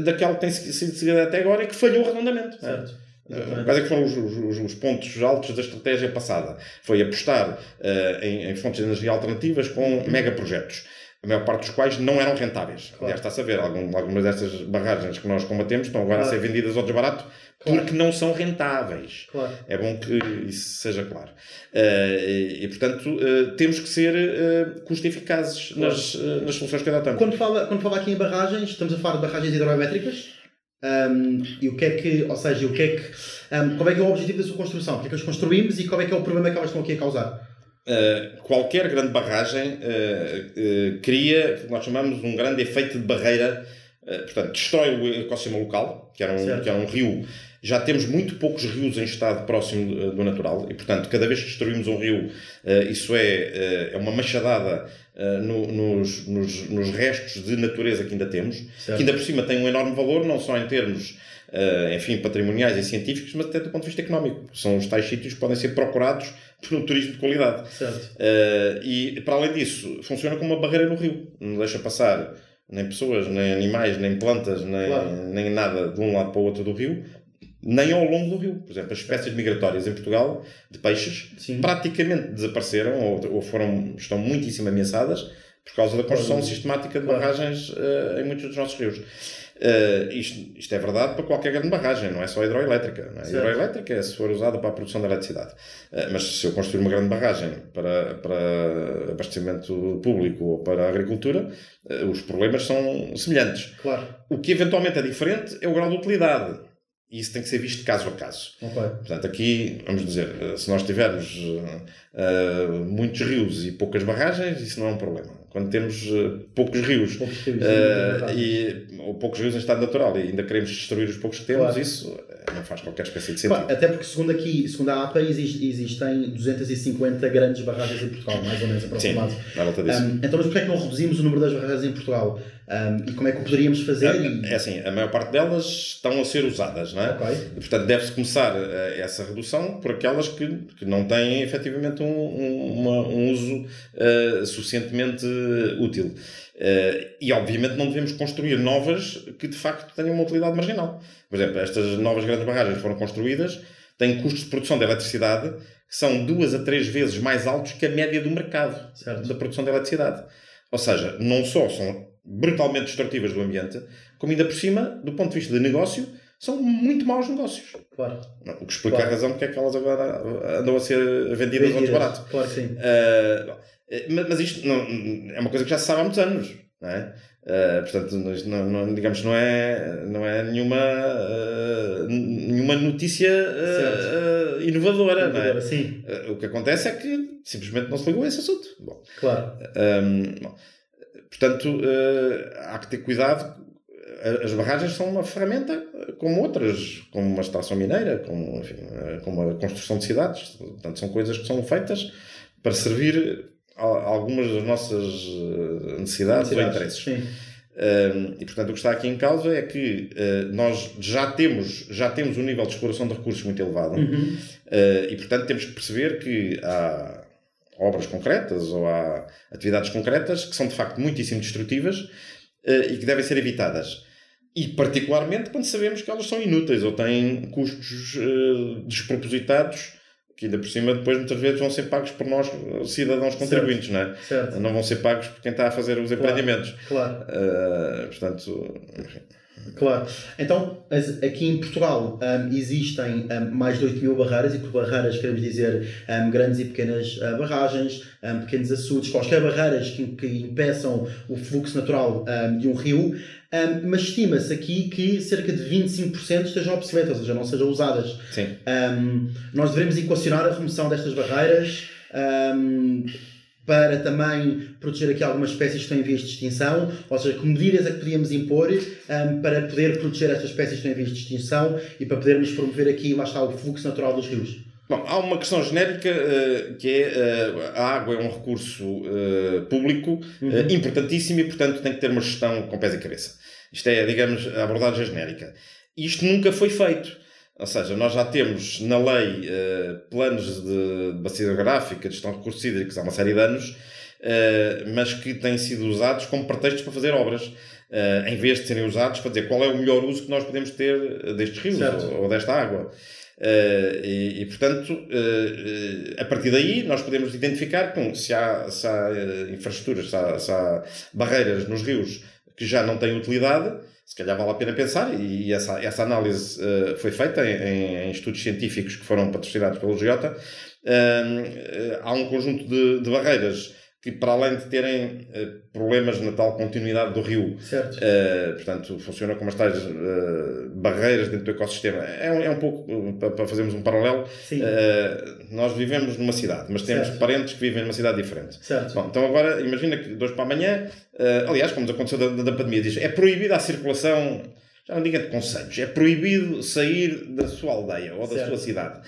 daquela que tem sido seguida até agora e que falhou redondamente. Certo. Uh, quais é que foram os, os, os, pontos altos da estratégia passada? Foi apostar uh, em, em, fontes de energia alternativas com uhum. megaprojetos, a maior parte dos quais não eram rentáveis. Claro. Aliás, está-se a ver, algum, algumas dessas barragens que nós combatemos estão agora claro. a ser vendidas ao desbarato Claro. porque não são rentáveis. É bom que isso seja claro. Uh, e, portanto, uh, temos que ser uh, custo-eficazes claro. nas, nas soluções que adotamos. Quando fala, quando fala aqui em barragens, estamos a falar de barragens hidroelétricas. Um, e o que é que, ou seja, o que é que, um, qual é que é o objetivo da sua construção? O que é que eles construímos e qual é que é o problema que elas estão aqui a causar? Uh, qualquer grande barragem uh, uh, cria o que nós chamamos um grande efeito de barreira, portanto, destrói o ecossistema local, que era um, que era um rio já temos muito poucos rios em estado próximo eh, do natural e, portanto, cada vez que destruímos um rio, isso é, é uma machadada no, nos, nos, nos, restos de natureza que ainda temos, certo. que ainda por cima tem um enorme valor, não só em termos enfim, patrimoniais e científicos, mas até do ponto de vista económico. São os tais sítios que podem ser procurados por um turismo de qualidade. e, para além disso, funciona como uma barreira no rio. Não deixa passar nem pessoas, nem animais, nem plantas, nem, claro. nem nada de um lado para o outro do rio nem ao longo do rio. Por exemplo, as espécies migratórias em Portugal de peixes Sim. praticamente desapareceram ou, ou, foram, estão muitíssimo ameaçadas por causa da construção sistemática de barragens uh, em muitos dos nossos rios. Uh, isto, isto, é verdade para qualquer grande barragem, não é só hidroelétrica. Não é? Hidroelétrica é se for usada para a produção de eletricidade. Uh, mas se eu construir uma grande barragem para, para abastecimento público ou para a agricultura, uh, os problemas são semelhantes. Claro. O que eventualmente é diferente é o grau de utilidade. E isso tem que ser visto caso a caso. Okay. Portanto, aqui, vamos dizer, se nós tivermos muitos rios e poucas barragens, isso não é um problema. Quando temos uh, poucos rios, poucos rios uh, e, ou poucos rios em estado natural e ainda queremos destruir os poucos que temos, claro. isso não faz qualquer espécie de sentido. até porque, segundo aqui, segundo a APA, existem 250 grandes barragens em Portugal, mais ou menos aproximado. Sim, volta disso. Um, então, mas porquê é que não reduzimos o número das barragens em Portugal? Um, e como é que o poderíamos fazer? É, é assim, a maior parte delas estão a ser usadas, não é? Okay. E, portanto, deve-se começar essa redução por aquelas que, que não têm efetivamente um, um, uma, um uso uh, suficientemente útil. Uh, e, obviamente, não devemos construir novas que, de facto, tenham uma utilidade marginal. Por exemplo, estas novas grandes barragens foram construídas, têm custos de produção de eletricidade que são duas a três vezes mais altos que a média do mercado certo. da produção de eletricidade. Ou seja, não só são brutalmente destrutivas do ambiente, como ainda por cima, do ponto de vista de negócio, são muito maus negócios. Claro. O que explica claro. a razão porque é que elas agora andam a ser vendidas, vendidas. ao desbarato. Claro que sim. Uh, Mas isto não, é uma coisa que já se sabe há muitos anos. Não é? Uh, portanto, não, não, digamos, não é, não é nenhuma, uh, nenhuma notícia uh, inovadora. É? Sim. o que acontece é que simplesmente não se ligou a esse assunto. Bom, claro. Um, bom, portanto, há que ter cuidado. As barragens são uma ferramenta como outras, como uma estação mineira, como, enfim, como a construção de cidades. Portanto, são coisas que são feitas para servir algumas das nossas eh, necessidades, necessidades ou interesses. Uh, e portanto o que está aqui em causa é que uh, nós já temos, já temos um nível de exploração de recursos muito elevado uhum. uh, e portanto temos que perceber que há obras concretas ou há atividades concretas que são de facto muitíssimo destrutivas e que devem ser evitadas. E particularmente quando sabemos que elas são inúteis ou têm custos despropositados que ainda por cima depois muitas vezes vão ser pagos por nós, cidadãos contribuintes, certo. não é? Certo. Não vão ser pagos por quem está a fazer os claro. empreendimentos. Claro. Uh, portanto, enfim. Claro. Então, aqui em Portugal um, existem um, mais de 8 mil barreiras, e por barreiras queremos dizer um, grandes e pequenas uh, barragens, pequenos açudes, quaisquer barreiras que, que impeçam o fluxo natural de um rio, mas estima-se aqui que cerca de 25% estejam obsoletas, ou seja, não sejam usadas. Sim. nós devemos equacionar a remoção destas barreiras para também proteger aqui algumas espécies que estão em vias de extinção, ou seja, que medidas é que podíamos impor um, para poder proteger estas espécies que estão em vias de extinção e para podermos promover aqui, lá está, o fluxo natural dos rios? Bom, há uma questão genérica uh, que é uh, a água é um recurso uh, público Uhum. importantíssimo e, portanto, tem que ter uma gestão com pés e cabeça. Isto é, digamos, a abordagem genérica. Isto nunca foi feito. Ou seja, nós já temos na lei planos de bacia hidrográfica, de gestão de recursos hídricos há uma série de anos, mas que têm sido usados como pretextos para fazer obras. em vez de serem usados para dizer qual é o melhor uso que nós podemos ter destes rios ou, ou desta água. Uh, e, e, portanto, uh, a partir daí, nós podemos identificar que, se há, se há infraestruturas, se há, se há, barreiras nos rios que já não têm utilidade, se calhar vale a pena pensar, e essa, essa análise uh, foi feita em, em, estudos científicos que foram patrocinados pelo Giota. há um conjunto de, de barreiras que para além de terem uh, problemas na tal continuidade do rio, uh, portanto, funciona como as tais uh, barreiras dentro do ecossistema. É um, é um pouco, para, para fazermos um paralelo, nós vivemos numa cidade, mas temos certo. parentes que vivem numa cidade diferente. Bom, então agora, imagina que de hoje para amanhã, aliás, como aconteceu da, da pandemia, diz, é proibida a circulação, já não digo de conselhos, é proibido sair da sua aldeia ou da certo. sua cidade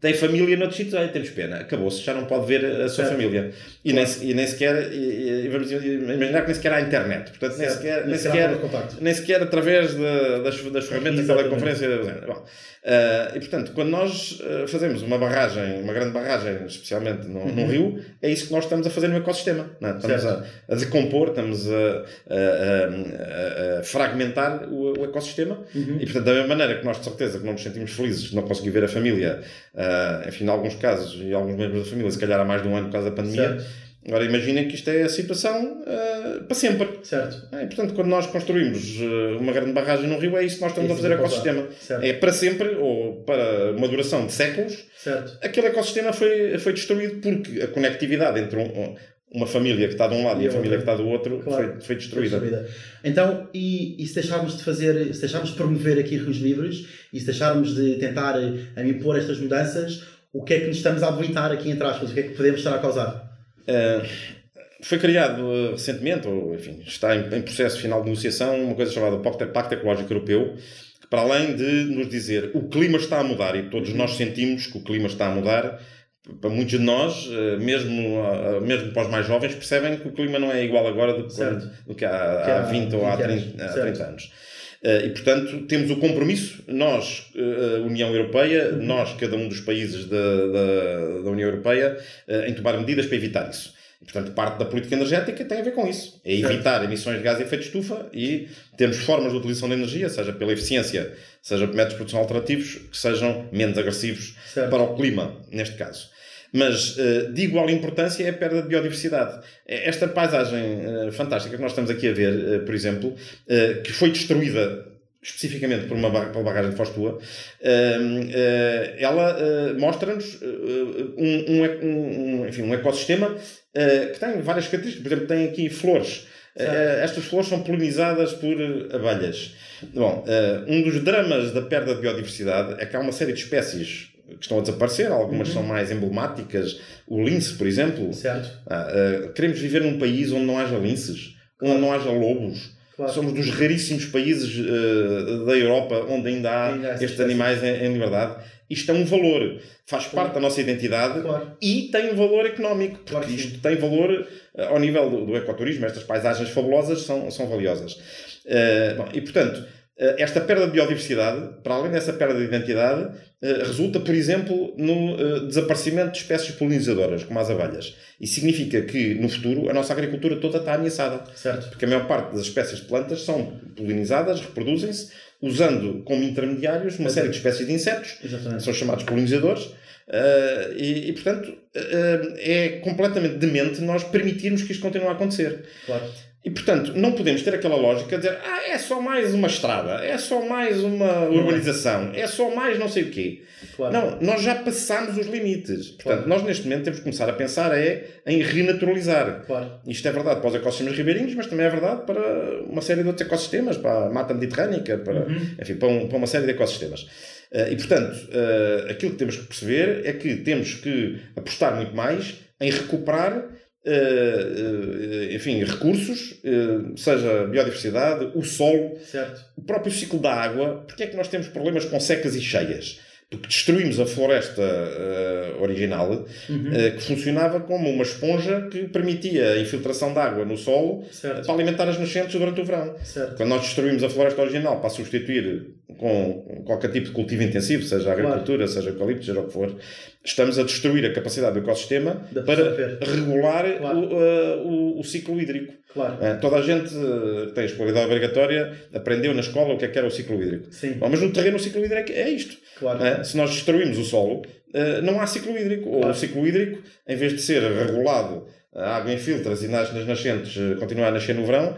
tem família noutros sítios, aí temos pena, acabou-se, já não pode ver a sua certo. família. E, claro. nem, e nem sequer, e, e, vamos imaginar que nem sequer há internet, portanto, nem sequer, nem, sequer, nem sequer através de, das, das ferramentas de teleconferência. Bom, uh, e portanto, quando nós uh, fazemos uma barragem, uma grande barragem, especialmente no, uhum. num rio, é isso que nós estamos a fazer no ecossistema. É? Estamos a, a, decompor, estamos a, a, a fragmentar o, o ecossistema uhum. e, portanto, da mesma maneira que nós, de certeza, que não nos sentimos felizes de não conseguir ver a família. Uh, enfim, em alguns casos, e alguns membros da família, se calhar há mais de um ano por causa da pandemia. Certo. Agora imaginem que isto é a situação uh, para sempre. Certo. É, portanto, quando nós construímos uh, uma grande barragem no rio, é isso que nós estamos é a fazer ao ecossistema. Certo. É para sempre, ou para uma duração de séculos, certo. aquele ecossistema foi, foi destruído porque a conectividade entre um, uma família que está de um lado e, e a família que está do outro claro. foi, foi, destruída. foi, destruída. Então, e, e, se deixarmos de fazer, se deixarmos de promover aqui rios livres e se deixarmos de tentar a, impor estas mudanças, o que é que nos estamos a habilitar aqui entre aspas? O que é que podemos estar a causar? Uh, foi criado uh, recentemente, ou enfim, está em, em, processo final de negociação, uma coisa chamada Pacto, Ecológico Europeu, que para além de nos dizer o clima está a mudar e todos nós sentimos que o clima está a mudar, para muitos de nós, uh, mesmo, mesmo para os mais jovens, percebem que o clima não é igual agora do, do que há, há 20 ou há 30, há 30 anos. Uh, e, portanto, temos o compromisso, nós, uh, União Europeia, uhum. nós, cada um dos países da, da, da União Europeia, uh, em tomar medidas para evitar isso. E, portanto, parte da política energética tem a ver com isso. É evitar certo. emissões de gás de efeito de estufa e termos formas de utilização de energia, seja pela eficiência, seja por métodos de produção alternativos, que sejam menos agressivos certo. para o clima, neste caso. Mas uh, de igual importância é a perda de biodiversidade. Esta paisagem uh, fantástica que nós estamos aqui a ver, uh, por exemplo, que foi destruída especificamente por uma pela barragem de Foz Tua, ela mostra-nos um, um, um, enfim, um ecossistema que tem várias características. Por exemplo, tem aqui flores. estas flores são polinizadas por abelhas. Bom, um dos dramas da perda de biodiversidade é que há uma série de espécies que estão a desaparecer, algumas uhum. são mais emblemáticas. O lince, por exemplo. Certo. Uh, queremos viver num país onde não haja linces, claro. onde não haja lobos. Claro. Somos dos raríssimos países uh, da Europa onde ainda há ainda estes animais em, em, liberdade. Isto é um valor, faz claro. parte da nossa identidade e tem um valor económico, porque isto tem valor uh, ao nível do, do, ecoturismo. Estas paisagens fabulosas são, são valiosas. Bom, e portanto, esta perda de biodiversidade, para além dessa perda de identidade, eh, resulta, por exemplo, no uh, desaparecimento de espécies polinizadoras, como as abelhas. E significa que, no futuro, a nossa agricultura toda está ameaçada. Certo. Porque a maior parte das espécies de plantas são polinizadas, reproduzem-se, usando como intermediários uma série de espécies de insetos, Exatamente. são chamados polinizadores, uh, e, e, portanto, uh, é completamente demente nós permitirmos que isto continue a acontecer. Claro. E, portanto, não podemos ter aquela lógica de dizer ah, é só mais uma estrada, é só mais uma urbanização, é só mais não sei o quê. Claro. Não, nós já passámos os limites. Portanto, claro. nós neste momento temos que começar a pensar é em renaturalizar. Claro. Isto é verdade para os ecossistemas ribeirinhos, mas também é verdade para uma série de outros ecossistemas, para a mata mediterrânica, para, uhum. enfim, para, um, para, uma série de ecossistemas. Uh, e, portanto, uh, aquilo que temos que perceber é que temos que apostar muito mais em recuperar Uh, enfim, recursos, uh, seja biodiversidade, o solo, certo. o próprio ciclo da água. Porque é que nós temos problemas com secas e cheias? Porque destruímos a floresta uh, original, uhum. que funcionava como uma esponja que permitia a infiltração de água no solo certo. para alimentar as nascentes durante o verão. Certo. Quando nós destruímos a floresta original para substituir com qualquer tipo de cultivo intensivo, seja a agricultura, claro. seja eucalipto, seja o que for, estamos a destruir a capacidade do ecossistema para regular claro. o, uh, o, o, ciclo hídrico. Claro. Uh, toda a gente que tem a escolaridade obrigatória aprendeu na escola o que é que era o ciclo hídrico. Sim. Bom, mas no terreno o ciclo hídrico é isto. Claro. se nós destruímos o solo, não há ciclo hídrico. Claro. Ou o ciclo hídrico, em vez de ser regulado a água infiltra-se e nasce nas nascentes, continua a nascer no verão,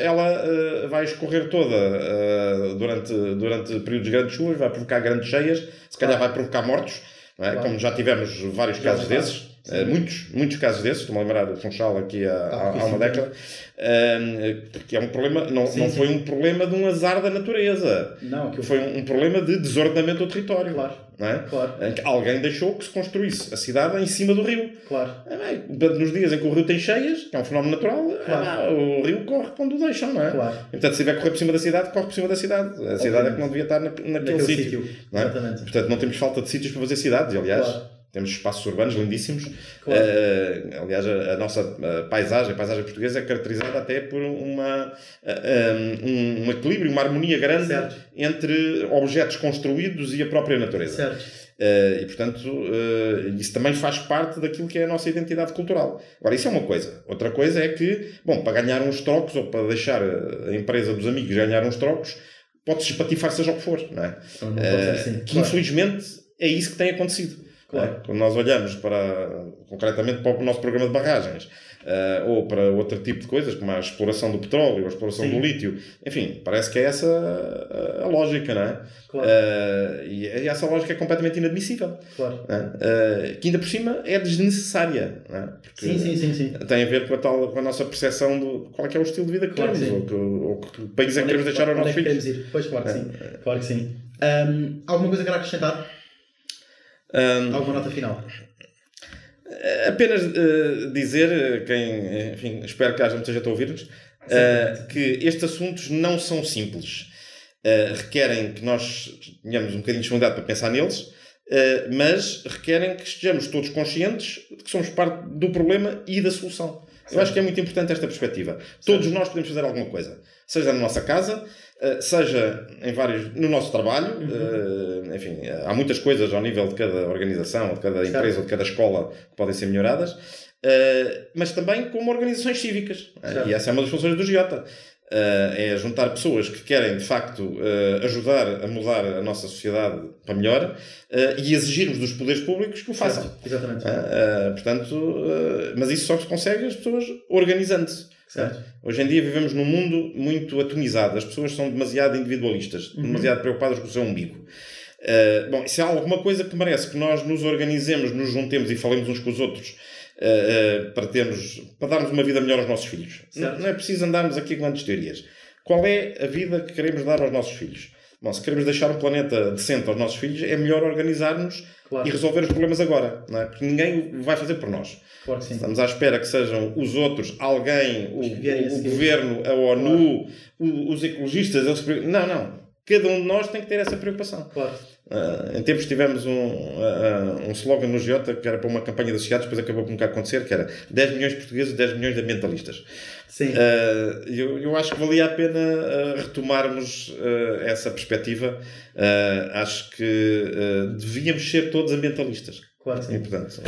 ela vai escorrer toda durante, durante períodos de grandes chuvas, vai provocar grandes cheias, se calhar vai provocar mortos é? Como já tivemos vários já casos desses, uh, muitos, muitos casos desses, estou-me a lembrar do Funchal aqui há, ah, há uma década, uh, que é um problema, não, sim, não sim. foi um problema de um azar da natureza. Não, que foi um, um, problema de desordenamento do território. Claro. Não é? claro. Alguém deixou que se construísse a cidade em cima do rio. Claro. É, nos dias em que o rio tem cheias, que é um fenómeno natural, claro. o rio corre quando o deixam, não é? Claro. Portanto, se tiver a correr por cima da cidade, corre por cima da cidade. A Obviamente. cidade é que não devia estar na, naquele, naquele sítio. sítio. Não é? Portanto, não temos falta de sítios para fazer cidades, aliás. Claro temos espaços urbanos lindíssimos. Claro. Uh, aliás, a, a nossa a paisagem, a paisagem portuguesa é caracterizada até por uma, uh, um, um, equilíbrio, uma harmonia grande certo. entre objetos construídos e a própria natureza. Certo. Uh, e, portanto, uh, isso também faz parte daquilo que é a nossa identidade cultural. Agora, isso é uma coisa. Outra coisa é que, bom, para ganhar uns trocos ou para deixar a empresa dos amigos ganhar uns trocos, pode-se espatifar seja o que for, não é? Não uh, assim. Que, claro. infelizmente, é isso que tem acontecido. Claro. Quando nós olhamos para, concretamente para o nosso programa de barragens, uh, ou para outro tipo de coisas, como a exploração do petróleo, a exploração Sim. do lítio, enfim, parece que é essa a, a lógica, não é? Claro. Uh, e essa lógica é completamente inadmissível. Claro. Uh, que ainda por cima é desnecessária. Não é? sim, sim, sim, sim. Tem a ver com a, tal, com a nossa percepção de qual é, é o estilo de vida que claro temos, ou, que, ou que país é que queremos deixar aos nossos filhos. Queremos? Pois, claro que sim. Claro que sim. Um, alguma coisa que quer acrescentar? Um, Alguma nota final? Apenas uh, dizer, quem, enfim, espero que haja muita gente a ouvir-nos, uh, que estes assuntos não são simples. Uh, requerem que nós tenhamos um bocadinho de disponibilidade para pensar neles, mas requerem que estejamos todos conscientes de que somos parte do problema e da solução. Eu acho que é muito importante esta perspectiva. Todos nós podemos fazer alguma coisa, seja na nossa casa, eh, seja em vários no nosso trabalho, uhum. enfim, há muitas coisas ao nível de cada organização, de cada empresa, certo. de cada escola que podem ser melhoradas, eh, mas também como organizações cívicas. Certo. E essa é uma das funções do GIOTA. é juntar pessoas que querem de facto ajudar a mudar a nossa sociedade para melhor e exigirmos dos poderes públicos que o façam. Certo. Exatamente. portanto, mas isso só se consegue as pessoas organizando-se. Certo. Hoje em dia vivemos num mundo muito atomizado. As pessoas são demasiado individualistas, Uhum. demasiado preocupadas com o seu umbigo. Uh, bom, se há alguma coisa que merece que nós nos organizemos, nos juntemos e falemos uns com os outros uh, uh, para, termos, para darmos uma vida melhor aos nossos filhos. Não, não é preciso andarmos aqui com grandes teorias. Qual é a vida que queremos dar aos nossos filhos? Bom, se queremos deixar um planeta decente aos nossos filhos, é melhor organizar-nos Claro. e resolver os problemas agora, não é? Porque ninguém vai fazer por nós. Claro. Estamos à espera que sejam os outros, alguém, o, o- governo, a ONU, o- os ecologistas. Eles... Não, não. Cada um de nós tem que ter essa preocupação. Claro. Ah, em tempos tivemos um, ah, um slogan no Giota que era para uma campanha de associados, depois acabou por nunca acontecer, que era 10 milhões de portugueses, 10 milhões de ambientalistas. Sim. Ah, eu, eu acho que valia a pena retomarmos essa perspectiva. Acho que devíamos ser todos ambientalistas. Claro sim. E, portanto.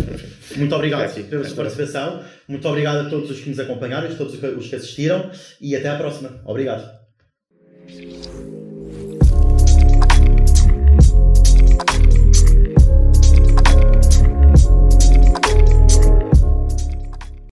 Muito obrigado Aqui. pela sua participação. Muito obrigado a todos os que nos acompanharam, a todos os que assistiram e até à próxima. Obrigado.